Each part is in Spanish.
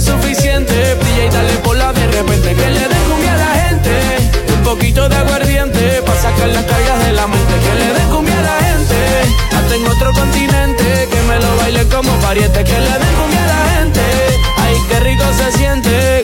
suficiente. Brilla y dale por la de repente que le den cumbia a la gente. Un poquito de aguardiente para sacar las cargas de la mente. Que le den cumbia a la gente. Hasta en otro continente que me lo baile como pariente. Que le den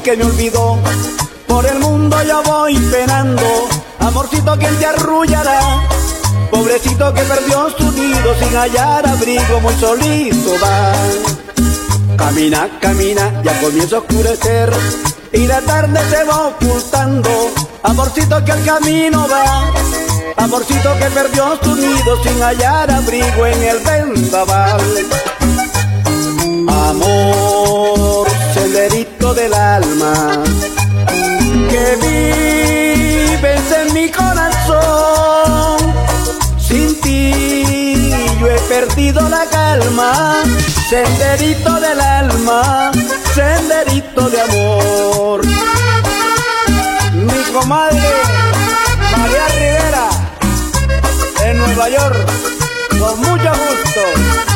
otro amor que me olvidó. Por el mundo yo voy penando Amorcito, quien te arrullará? Pobrecito que perdió su nido sin hallar abrigo, muy solito va. Camina, camina, ya comienza a oscurecer y la tarde se va ocultando. Amorcito que el camino va, amorcito que perdió su nido sin hallar abrigo en el vendaval. Amor, senderito del alma, que vives en mi corazón. Sin ti yo he perdido la calma, senderito del alma, senderito de amor. Mi comadre María Rivera, en Nueva York, con mucho gusto.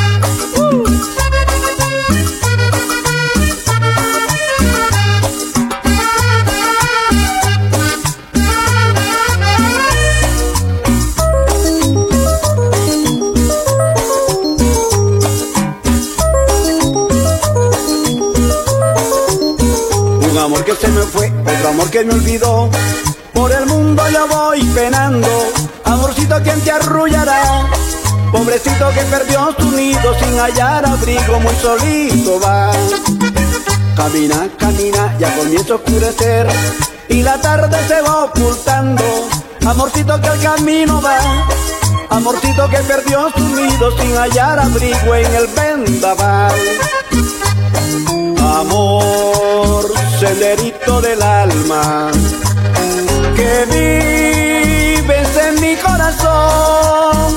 Amor que me olvidó. Por el mundo yo voy penando, amorcito quien te arrullará. Pobrecito que perdió su nido sin hallar abrigo, muy solito va. Camina, camina, ya comienza a oscurecer y la tarde se va ocultando. Amorcito que el camino va, amorcito que perdió su nido sin hallar abrigo en el vendaval. Amor, senderito del alma, que vives en mi corazón.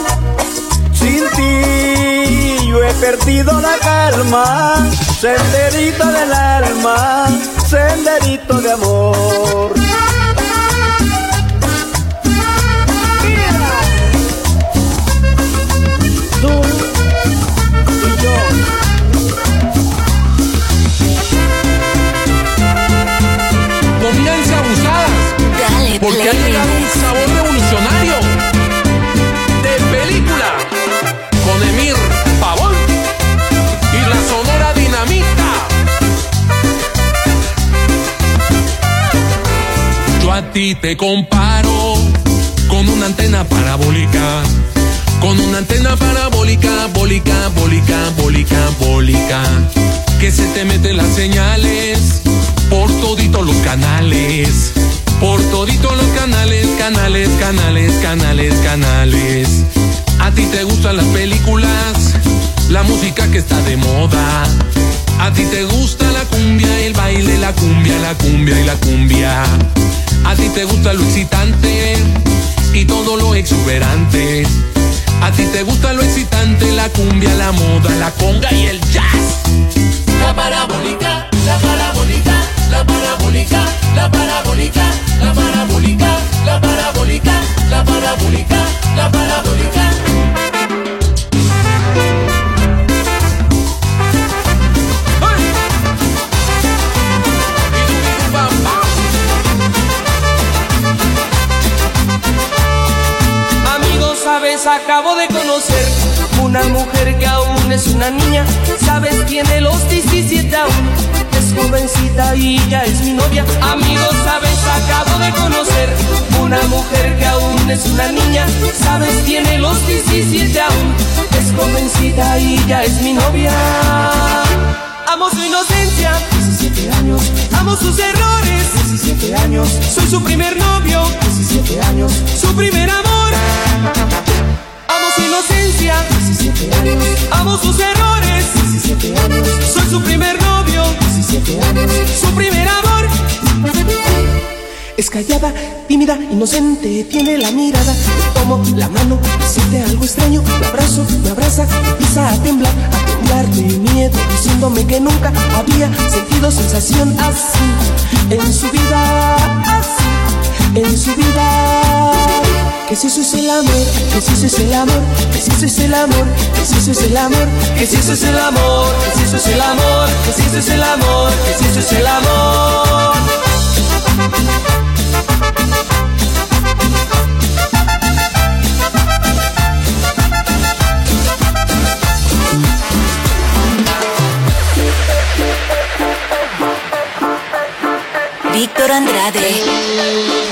Sin ti yo he perdido la calma, senderito del alma, senderito de amor. Porque ha llegado un sabor revolucionario de película con Emir Pavón y la Sonora Dinamita. Yo a ti te comparo con una antena parabólica. Con una antena parabólica, bólica, bólica, bólica, bólica. Que se te meten las señales por toditos los canales. Por toditos los canales, canales, canales, canales, canales. A ti te gustan las películas, la música que está de moda. A ti te gusta la cumbia, el baile, la cumbia, la cumbia y la cumbia. A ti te gusta lo excitante y todo lo exuberante. A ti te gusta lo excitante, la cumbia, la moda, la conga y el jazz. La parabólica, la parabólica, la parabólica, la parabólica, la parabólica, la parabólica, la parabólica, la parabólica. Amigos, sabes, acabo de conocer una mujer que aún es una niña. Sabes, tiene los 17 aún. Es jovencita y ya es mi novia. Amigos, sabes, acabo de conocer una mujer que aún aún es una niña, sabes, tiene los 17 aún. Es jovencita y ya es mi novia. Amo su inocencia, 17 años. Amo sus errores, 17 años. Soy su primer novio, 17 años. Su primer amor. Inocencia, 17 años. Amo sus errores, 17 años. Soy su primer novio, 17 años. Su primer amor. Es callada, tímida, inocente, tiene la mirada. Le tomo la mano, siente algo extraño. Me abrazo, me abraza, empieza a temblar, a temblar de miedo, diciéndome que nunca había sentido sensación así en su vida, así en su vida. Que si eso es el amor, que si eso es el amor, que si eso es el amor, que si eso es el amor, que si eso es el amor, que si eso es el amor, que si eso es el amor, que si eso es el amor. Víctor Andrade.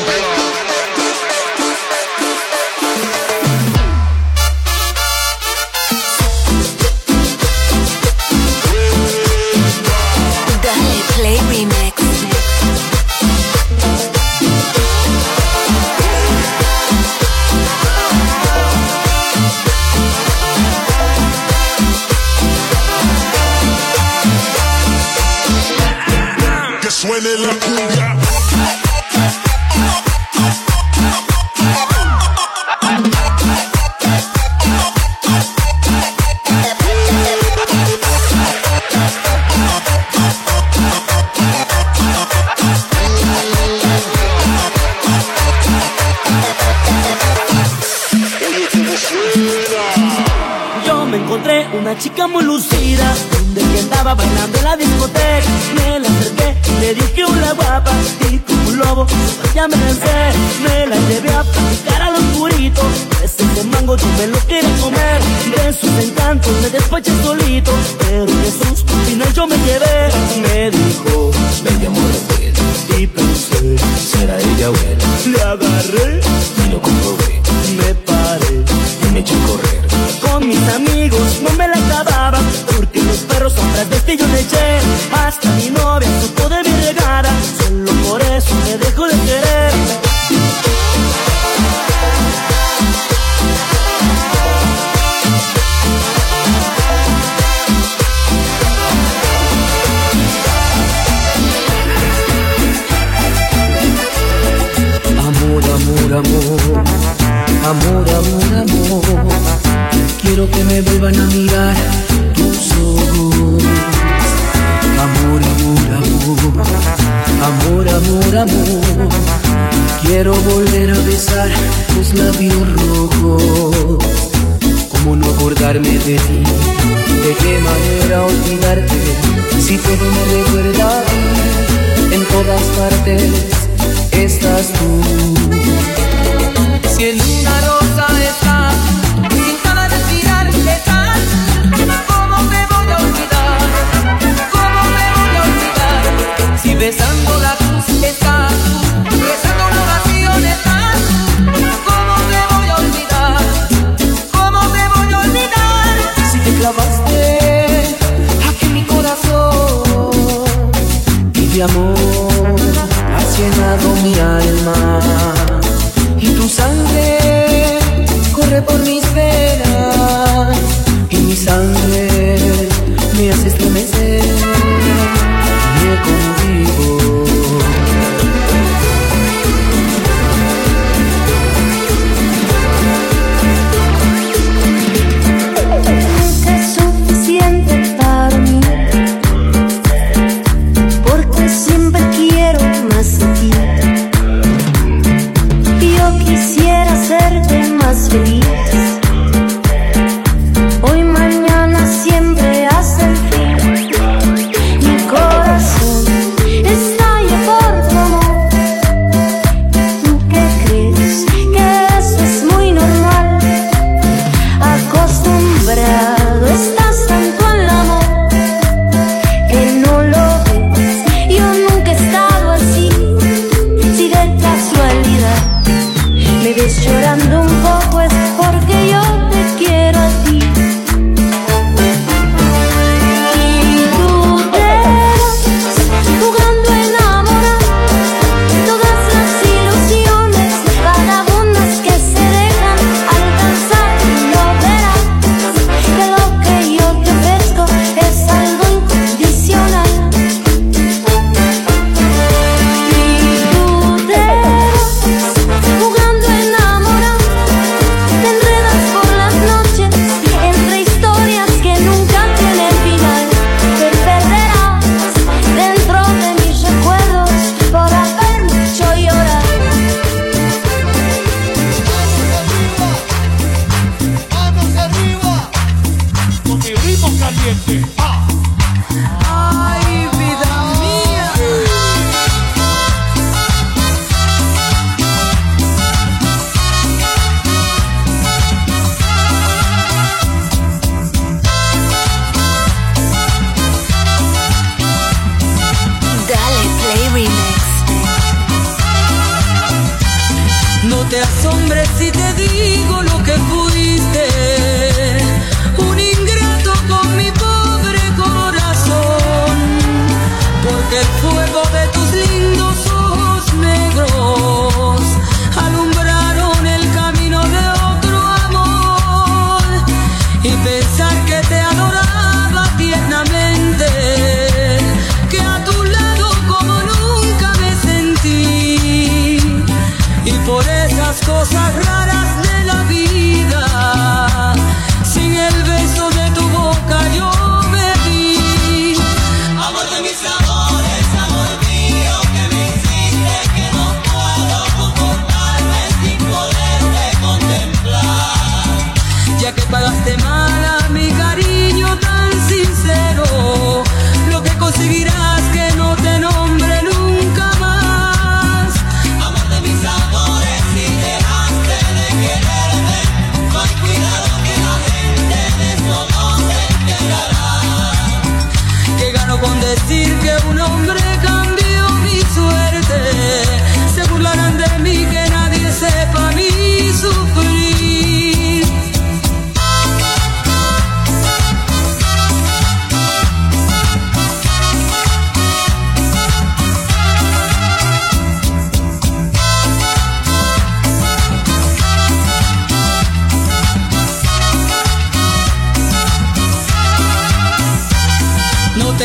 Muy lucida Donde que andaba bailando en la discoteca. Me la acerqué le dije una guapa Y como un lobo, ya me lancé. Me la llevé a platicar a los puritos Ese de mango yo me lo quería comer. De sus encantos me despaché solito Pero Jesús, al final yo me llevé. Me dijo, ven amor Y pensé, será ella buena Le agarré y lo comprobé mis amigos no me la acababa Porque los perros sombras de este yo le eché. Hasta mi me vuelvan a mirar tus ojos. Amor, amor, amor. Amor, amor, amor. Quiero volver a besar tus labios rojos. ¿Cómo no acordarme de ti? ¿De qué manera olvidarte? Si todo me recuerda En todas partes estás tú amor has llenado mi alma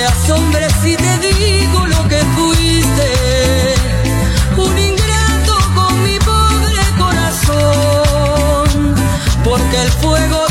te asombres si te digo lo que fuiste. Un ingrato con mi pobre corazón, porque el fuego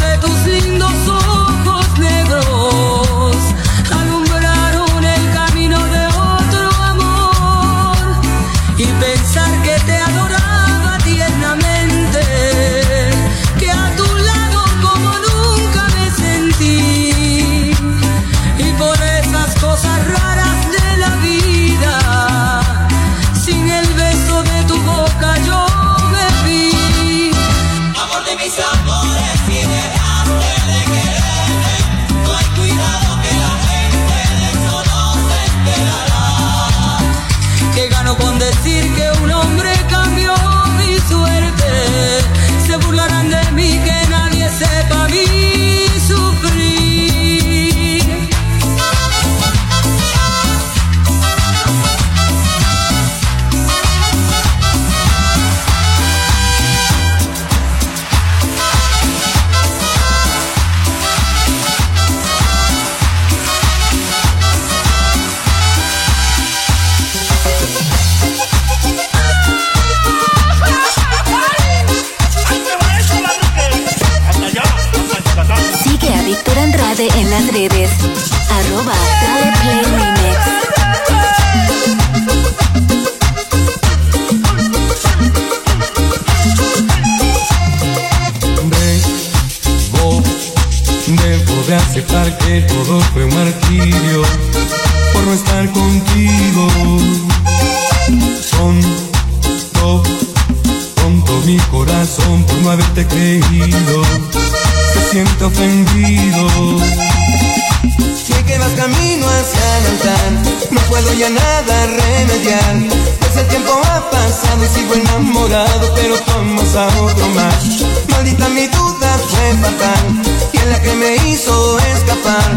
voy a nada remediar. Pues el tiempo ha pasado y sigo enamorado, pero tomas a otro más. Maldita mi duda fue fatal, y es la que me hizo escapar.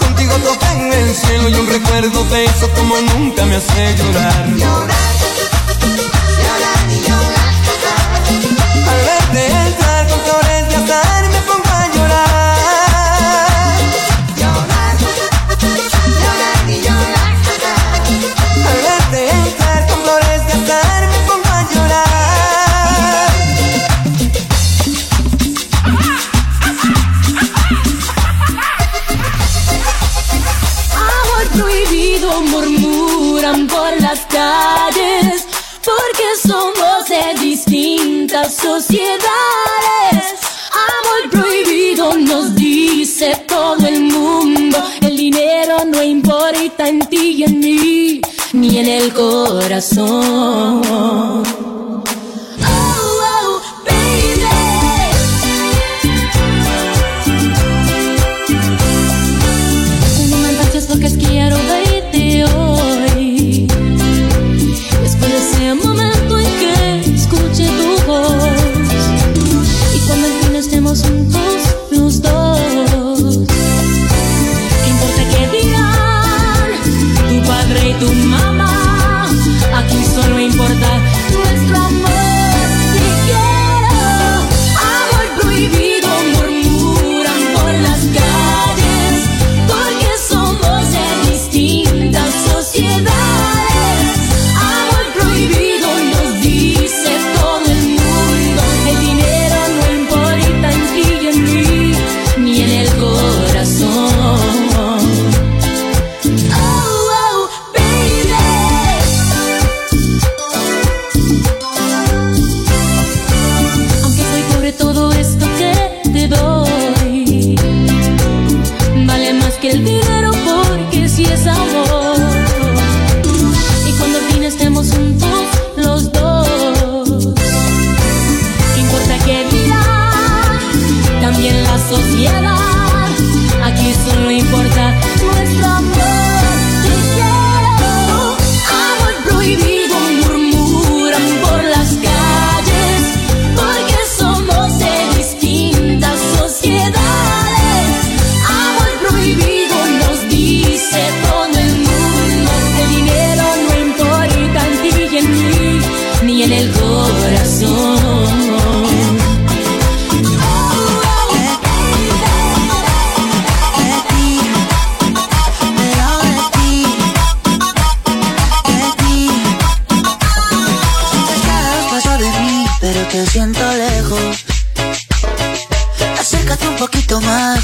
Contigo toqué en el cielo y un recuerdo de eso como nunca me hace llorar. Llorar, llorar y llorar. Al verte entrar con flores de azahar, distintas sociedades. Amor prohibido nos dice todo el mundo. El dinero no importa en ti y en mí, ni en el corazón.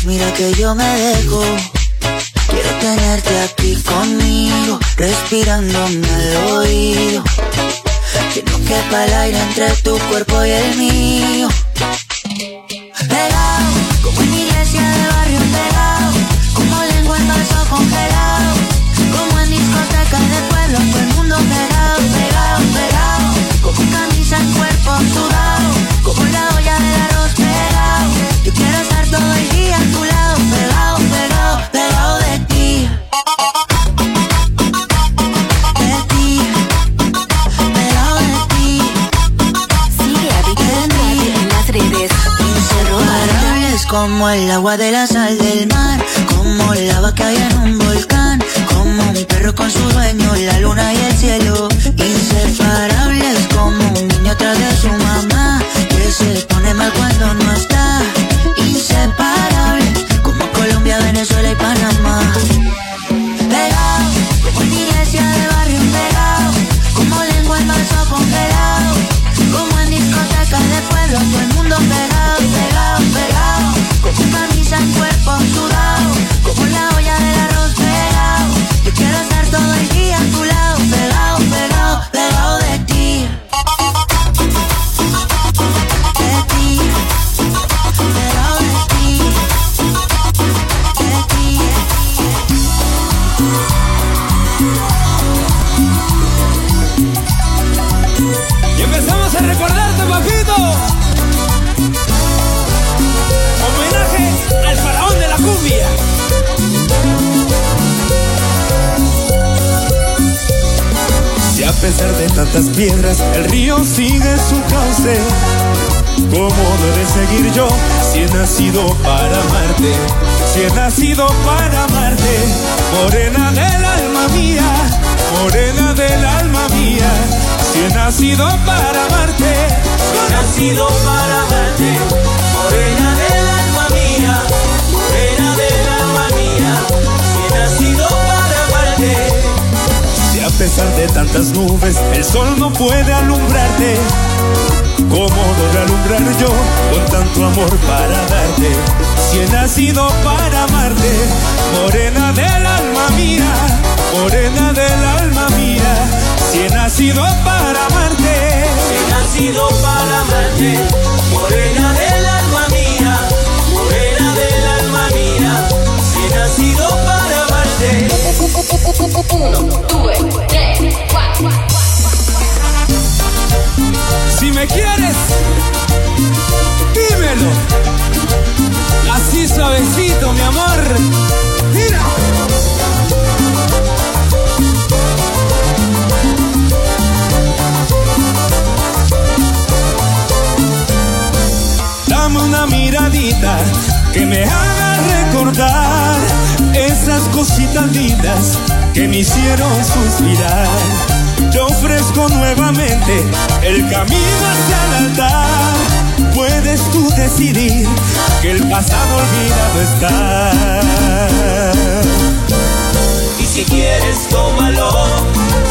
mira que yo me dejo. Quiero tenerte aquí conmigo, respirándome al oído. Que no quepa el aire entre tu cuerpo y el mío. Como el agua de la sal del mar, como el lava que hay en un volcán, como un perro con su dueño, la luna y el cielo. piedras, el río sigue su cauce. ¿Cómo debe seguir yo si he nacido para amarte? Si he nacido para amarte, morena del alma mía, morena del alma mía. Si he nacido para amarte, si he nacido para amarte, morena pesar de tantas nubes, el sol no puede alumbrarte. ¿Cómo no realumbrar yo con tanto amor para darte? Si he nacido para amarte, morena del alma mía, morena del alma mía, si he nacido para amarte, si nacido para amarte, morena del alma mía, morena del alma mía, si he nacido uno, due, tre, cuatro. Si me quieres, dímelo. Así suavecito, mi amor. Mira. Dame una miradita que me haga recordar esas cositas lindas que me hicieron suspirar. Te ofrezco nuevamente el camino hacia el altar. Puedes tú decidir que el pasado olvidado está. Y si quieres, tómalo.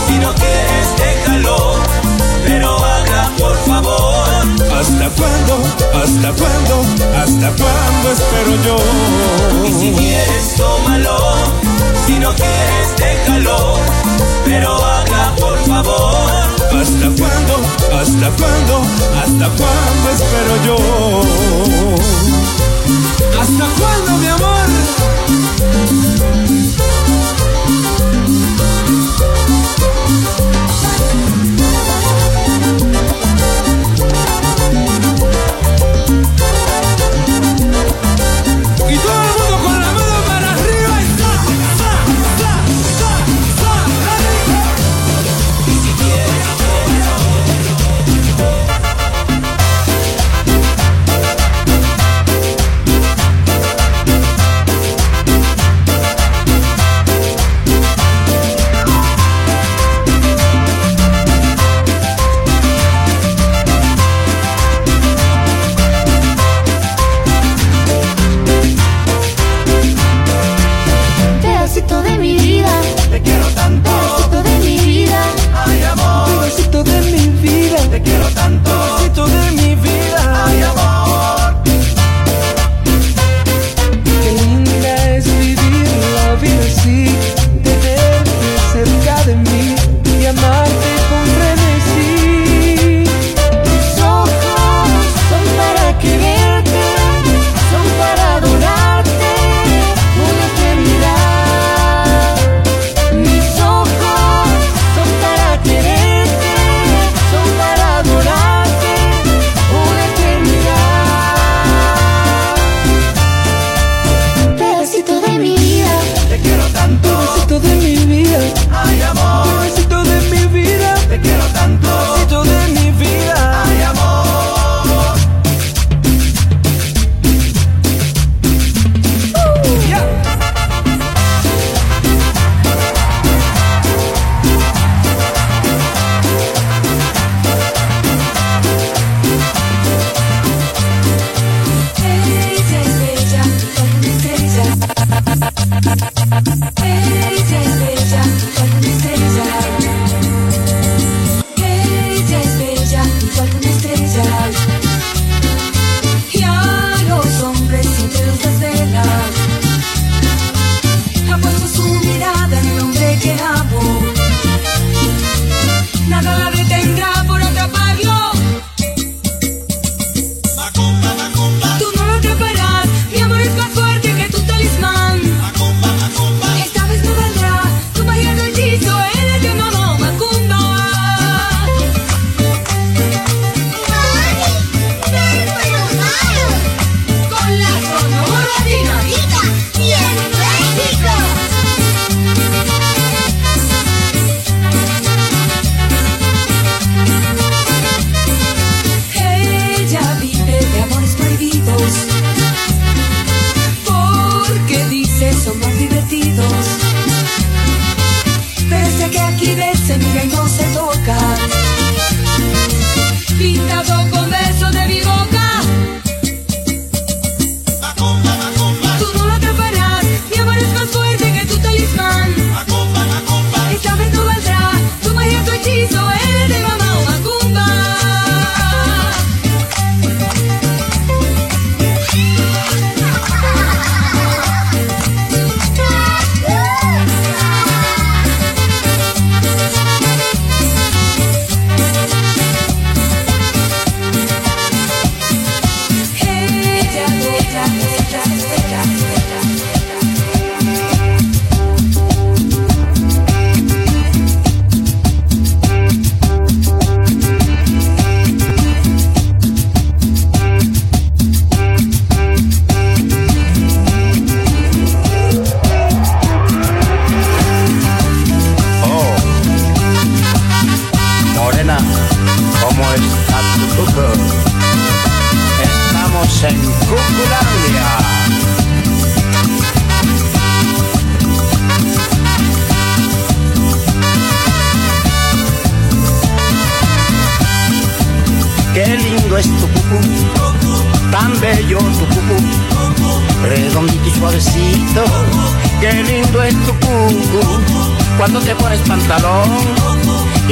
Si no quieres, déjalo. Pero habla, por favor. ¿Hasta cuándo? ¿Hasta cuándo? ¿Hasta cuándo espero yo? Y si quieres, tómalo. Si no quieres, déjalo. Pero habla, por favor. ¿Hasta cuándo? ¿Hasta cuándo? ¿Hasta cuándo espero yo?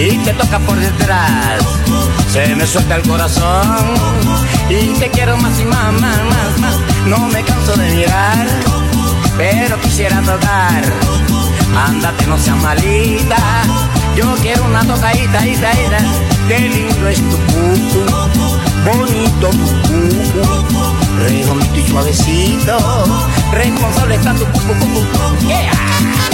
y te toca por detrás. Se me suelta el corazón y te quiero más y más, más, más, más. No me canso de mirar, pero quisiera tocar. Ándate, no seas malita. Yo quiero una tocadita, ita, ita. Qué lindo es tu cucu, bonito tu cucu. Redondito y suavecito, responsable está tu cucu, cucu. Yeah.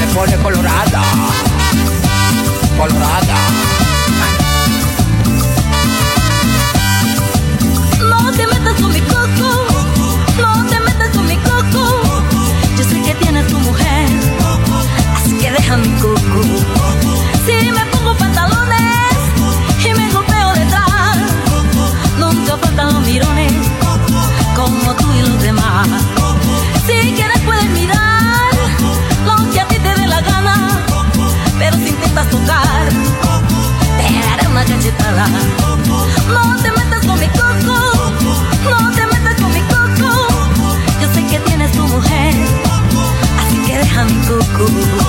me pone colorada, colorada. puedas tocar. Te haré una cachetada. No te metas con mi coco. No te metas con mi coco. Yo sé que tienes tu mujer. Así que deja mi coco.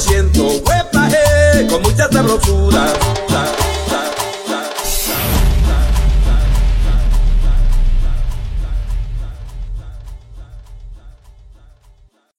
siento, huepa, eh, con mucha sabrosura.